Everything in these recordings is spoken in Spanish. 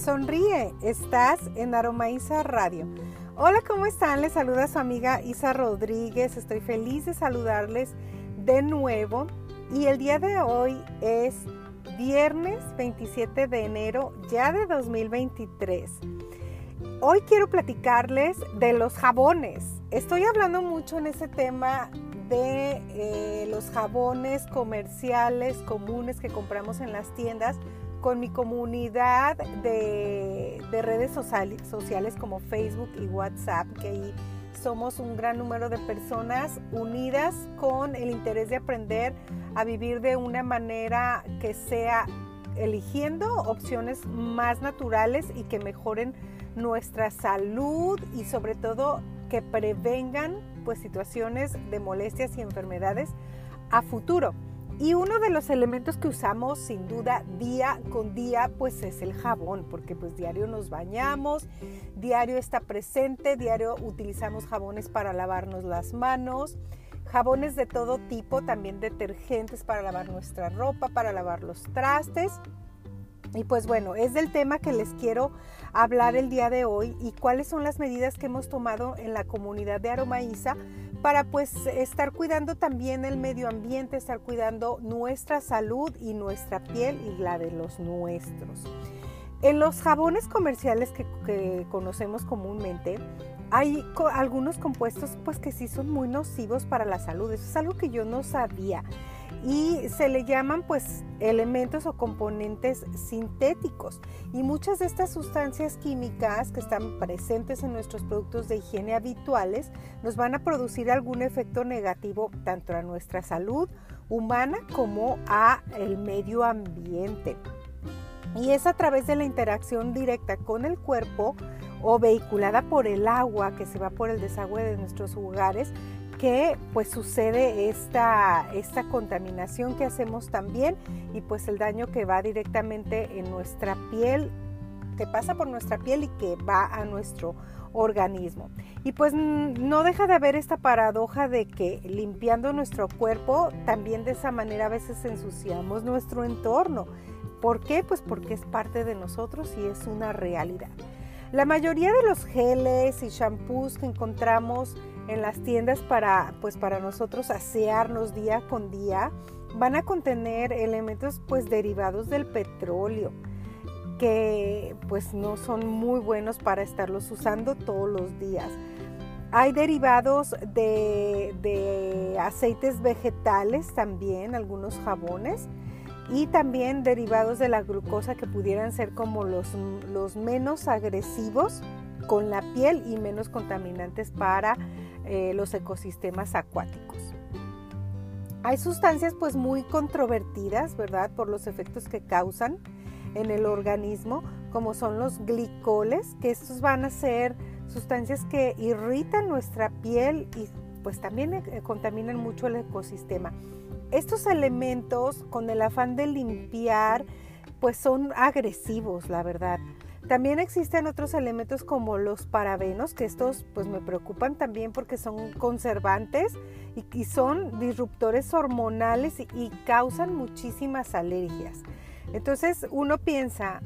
Sonríe, estás en Aromaiza Radio. Hola, ¿cómo están? Les saluda su amiga Isa Rodríguez. Estoy feliz de saludarles de nuevo. Y el día de hoy es viernes 27 de enero ya de 2023. Hoy quiero platicarles de los jabones. Estoy hablando mucho en ese tema de eh, los jabones comerciales comunes que compramos en las tiendas con mi comunidad de, redes sociales, como Facebook y WhatsApp, que ahí somos un gran número de personas unidas con el interés de aprender a vivir de una manera que sea eligiendo opciones más naturales y que mejoren nuestra salud y sobre todo que prevengan pues situaciones de molestias y enfermedades a futuro. Y uno de los elementos que usamos sin duda día con día pues es el jabón, porque pues diario nos bañamos, diario está presente, diario utilizamos jabones para lavarnos las manos, jabones de todo tipo, también detergentes para lavar nuestra ropa, para lavar los trastes. Y pues bueno, es del tema que les quiero hablar el día de hoy y cuáles son las medidas que hemos tomado en la comunidad de Aromaísa para pues estar cuidando también el medio ambiente, estar cuidando nuestra salud y nuestra piel y la de los nuestros. En los jabones comerciales que, conocemos comúnmente, hay algunos compuestos pues que sí son muy nocivos para la salud. Eso es algo que yo no sabía y se le llaman pues elementos o componentes sintéticos y muchas de estas sustancias químicas que están presentes en nuestros productos de higiene habituales nos van a producir algún efecto negativo tanto a nuestra salud humana como a el medio ambiente. Y es a través de la interacción directa con el cuerpo o vehiculada por el agua que se va por el desagüe de nuestros hogares que pues sucede esta, esta contaminación que hacemos también y pues el daño que va directamente en nuestra piel, que pasa por nuestra piel y que va a nuestro organismo. Y pues no deja de haber esta paradoja de que limpiando nuestro cuerpo, también de esa manera a veces ensuciamos nuestro entorno. ¿Por qué? Pues porque es parte de nosotros y es una realidad. La mayoría de los geles y shampoos que encontramos en las tiendas para, pues para nosotros asearnos día con día, van a contener elementos pues derivados del petróleo que pues no son muy buenos para estarlos usando todos los días. Hay derivados de, de aceites vegetales también, algunos jabones, y también derivados de la glucosa que pudieran ser como los, menos agresivos con la piel y menos contaminantes para eh, los ecosistemas acuáticos. Hay sustancias pues muy controvertidas, ¿verdad? Por los efectos que causan en el organismo, como son los glicoles, que estos van a ser sustancias que irritan nuestra piel y pues también eh, contaminan mucho el ecosistema. Estos elementos, con el afán de limpiar, pues son agresivos, la verdad. También existen otros elementos como los parabenos, que estos pues me preocupan también porque son conservantes y, son disruptores hormonales y causan muchísimas alergias. Entonces uno piensa,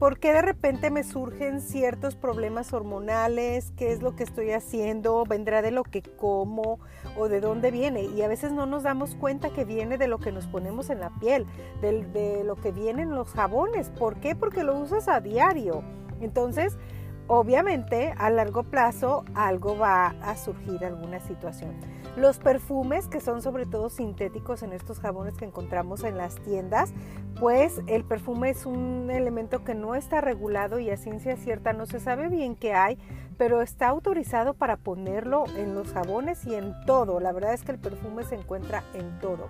¿Por qué de repente me surgen ciertos problemas hormonales? ¿Qué es lo que estoy haciendo? ¿Vendrá de lo que como o de dónde viene? Y a veces no nos damos cuenta que viene de lo que nos ponemos en la piel, de, lo que vienen los jabones. ¿Por qué? Porque lo usas a diario. Entonces, obviamente, a largo plazo algo va a surgir alguna situación. Los perfumes, que son sobre todo sintéticos en estos jabones que encontramos en las tiendas, pues el perfume es un elemento que no está regulado y a ciencia cierta no se sabe bien qué hay, pero está autorizado para ponerlo en los jabones y en todo. La verdad es que el perfume se encuentra en todo.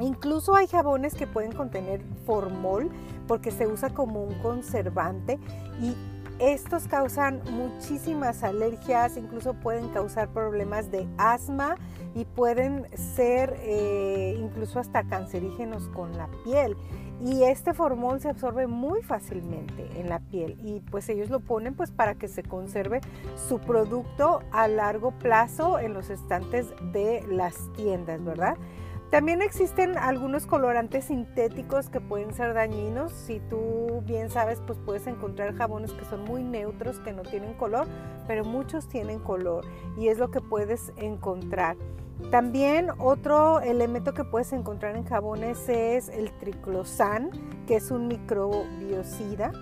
Incluso hay jabones que pueden contener formol porque se usa como un conservante y estos causan muchísimas alergias, incluso pueden causar problemas de asma y pueden ser eh, incluso hasta cancerígenos con la piel. Y este formol se absorbe muy fácilmente en la piel y pues ellos lo ponen pues para que se conserve su producto a largo plazo en los estantes de las tiendas, ¿verdad? También existen algunos colorantes sintéticos que pueden ser dañinos. Si tú bien sabes, pues puedes encontrar jabones que son muy neutros, que no tienen color, pero muchos tienen color y es lo que puedes encontrar. También otro elemento que puedes encontrar en jabones es el triclosan, que es un microbiocida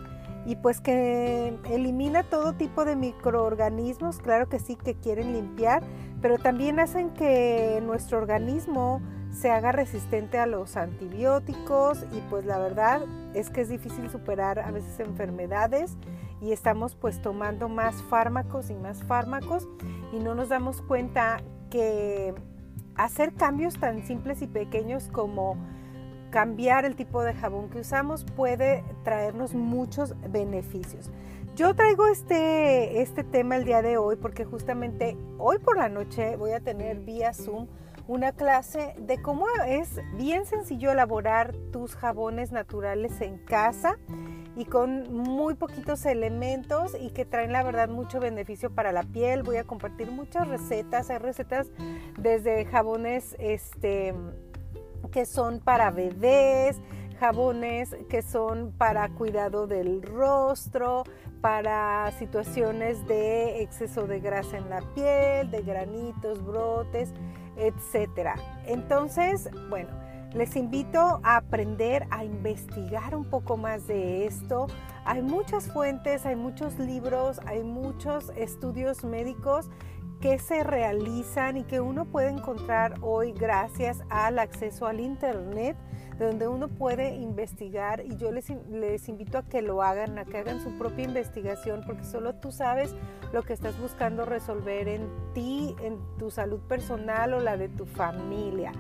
y pues que elimina todo tipo de microorganismos, claro que sí que quieren limpiar, pero también hacen que nuestro organismo se haga resistente a los antibióticos y pues la verdad es que es difícil superar a veces enfermedades y estamos pues tomando más fármacos y más fármacos y no nos damos cuenta que hacer cambios tan simples y pequeños como cambiar el tipo de jabón que usamos puede traernos muchos beneficios. Yo traigo este, este tema el día de hoy porque justamente hoy por la noche voy a tener vía Zoom una clase de cómo es bien sencillo elaborar tus jabones naturales en casa y con muy poquitos elementos y que traen la verdad mucho beneficio para la piel. Voy a compartir muchas recetas, hay recetas desde jabones este que son para bebés, jabones que son para cuidado del rostro, para situaciones de exceso de grasa en la piel, de granitos, brotes etcétera. Entonces, bueno, les invito a aprender a investigar un poco más de esto. Hay muchas fuentes, hay muchos libros, hay muchos estudios médicos que se realizan y que uno puede encontrar hoy gracias al acceso al Internet donde uno puede investigar y yo les, les invito a que lo hagan, a que hagan su propia investigación, porque solo tú sabes lo que estás buscando resolver en ti, en tu salud personal o la de tu familia.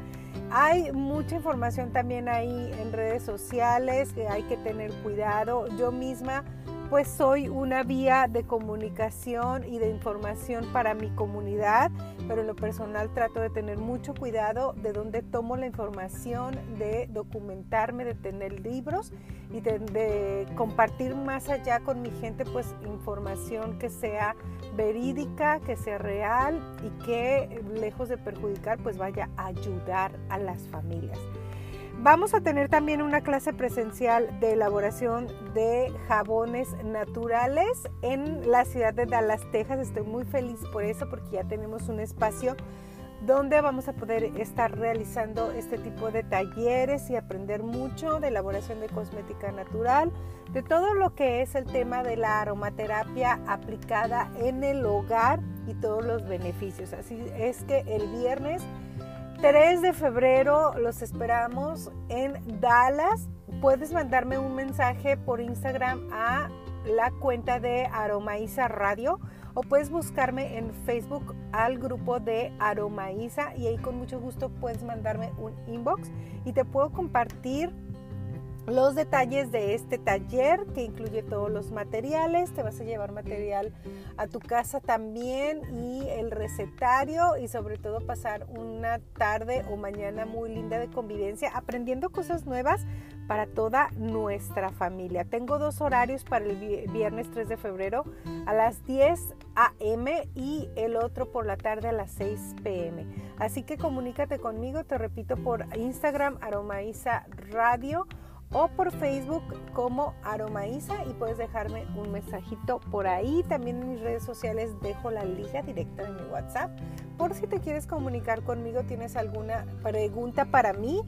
Hay mucha información también ahí en redes sociales que hay que tener cuidado. Yo misma pues soy una vía de comunicación y de información para mi comunidad, pero en lo personal trato de tener mucho cuidado de dónde tomo la información, de documentarme, de tener libros y de, compartir más allá con mi gente pues información que sea verídica, que sea real y que lejos de perjudicar pues vaya a ayudar a las familias. Vamos a tener también una clase presencial de elaboración de jabones naturales en la ciudad de Dallas, Texas. Estoy muy feliz por eso porque ya tenemos un espacio donde vamos a poder estar realizando este tipo de talleres y aprender mucho de elaboración de cosmética natural, de todo lo que es el tema de la aromaterapia aplicada en el hogar y todos los beneficios. Así es que el viernes 3 de febrero los esperamos en Dallas. Puedes mandarme un mensaje por Instagram a la cuenta de Aromaísa Radio o puedes buscarme en Facebook al grupo de Aromaísa y ahí con mucho gusto puedes mandarme un inbox y te puedo compartir los detalles de este taller que incluye todos los materiales, te vas a llevar material a tu casa también y el recetario y sobre todo pasar una tarde o mañana muy linda de convivencia aprendiendo cosas nuevas para toda nuestra familia. Tengo dos horarios para el viernes 3 de febrero a las 10 a.m. y el otro por la tarde a las 6 p.m. Así que comunícate conmigo, te repito, por Instagram, Aromaísa Radio o por Facebook como Aromaísa y puedes dejarme un mensajito por ahí. También en mis redes sociales dejo la liga directa de mi WhatsApp. Por si te quieres comunicar conmigo, tienes alguna pregunta para mí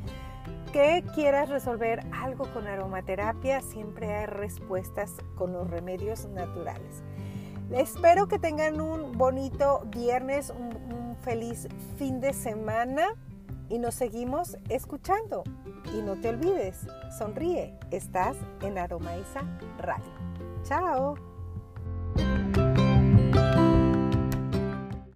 que quieras resolver algo con aromaterapia, siempre hay respuestas con los remedios naturales. Espero que tengan un bonito viernes, un, un feliz fin de semana y nos seguimos escuchando. Y no te olvides, sonríe, estás en Aromaiza Radio. Chao.